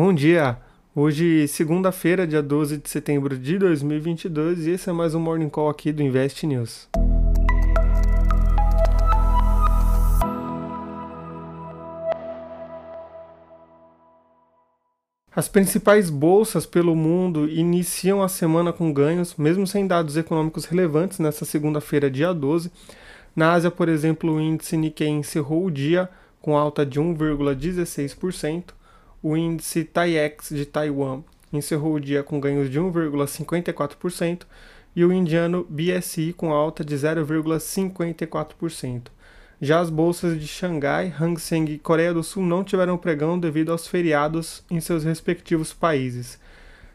Bom dia! Hoje, segunda-feira, dia 12 de setembro de 2022, e esse é mais um Morning Call aqui do Invest News. As principais bolsas pelo mundo iniciam a semana com ganhos, mesmo sem dados econômicos relevantes nesta segunda-feira, dia 12. Na Ásia, por exemplo, o índice Nikkei encerrou o dia com alta de 1,16%, o índice TAIEX de Taiwan encerrou o dia com ganhos de 1,54% e o indiano BSI com alta de 0,54%. Já as bolsas de Xangai, Hang Seng e Coreia do Sul não tiveram pregão devido aos feriados em seus respectivos países.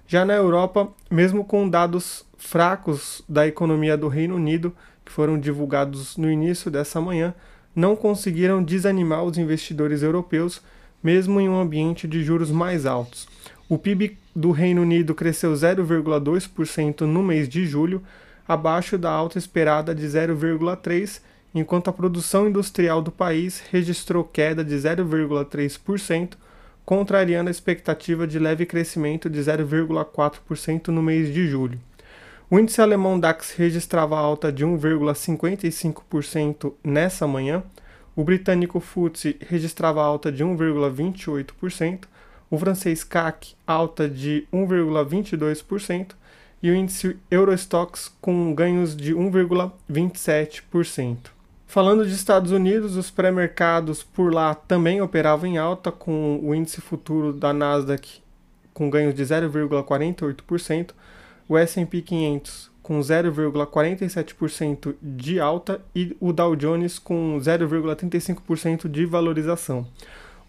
Já na Europa, mesmo com dados fracos da economia do Reino Unido, que foram divulgados no início dessa manhã, não conseguiram desanimar os investidores europeus mesmo em um ambiente de juros mais altos. O PIB do Reino Unido cresceu 0,2% no mês de julho, abaixo da alta esperada de 0,3%, enquanto a produção industrial do país registrou queda de 0,3%, contrariando a expectativa de leve crescimento de 0,4% no mês de julho. O índice alemão DAX registrava alta de 1,55% nessa manhã, o britânico FTSE registrava alta de 1,28%, o francês CAC alta de 1,22% e o índice Eurostox com ganhos de 1,27%. Falando de Estados Unidos, os pré-mercados por lá também operavam em alta, com o índice futuro da Nasdaq com ganhos de 0,48%, o S&P 500 com 0,47% de alta e o Dow Jones com 0,35% de valorização.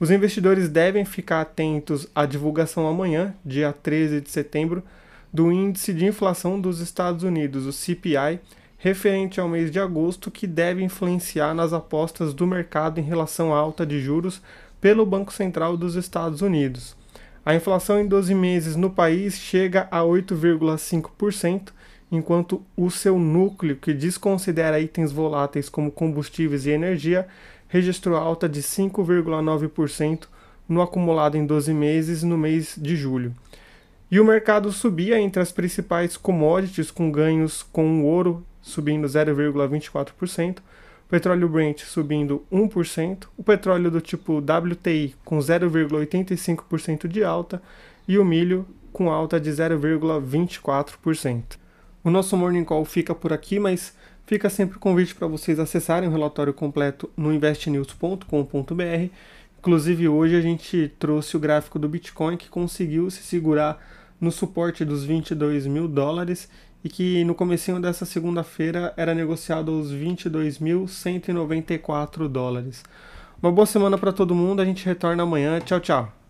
Os investidores devem ficar atentos à divulgação amanhã, dia 13 de setembro, do índice de inflação dos Estados Unidos, o CPI, referente ao mês de agosto, que deve influenciar nas apostas do mercado em relação à alta de juros pelo Banco Central dos Estados Unidos. A inflação em 12 meses no país chega a 8,5%, enquanto o seu núcleo, que desconsidera itens voláteis como combustíveis e energia, registrou alta de 5,9% no acumulado em 12 meses no mês de julho. E o mercado subia entre as principais commodities, com ganhos com o ouro subindo 0,24%, o petróleo Brent subindo 1%, o petróleo do tipo WTI com 0,85% de alta e o milho com alta de 0,24%. O nosso Morning Call fica por aqui, mas fica sempre o convite para vocês acessarem o relatório completo no investnews.com.br. Inclusive hoje a gente trouxe o gráfico do Bitcoin que conseguiu se segurar no suporte dos 22 mil dólares e que no comecinho dessa segunda-feira era negociado aos 22.194 dólares. Uma boa semana para todo mundo, a gente retorna amanhã. Tchau, tchau.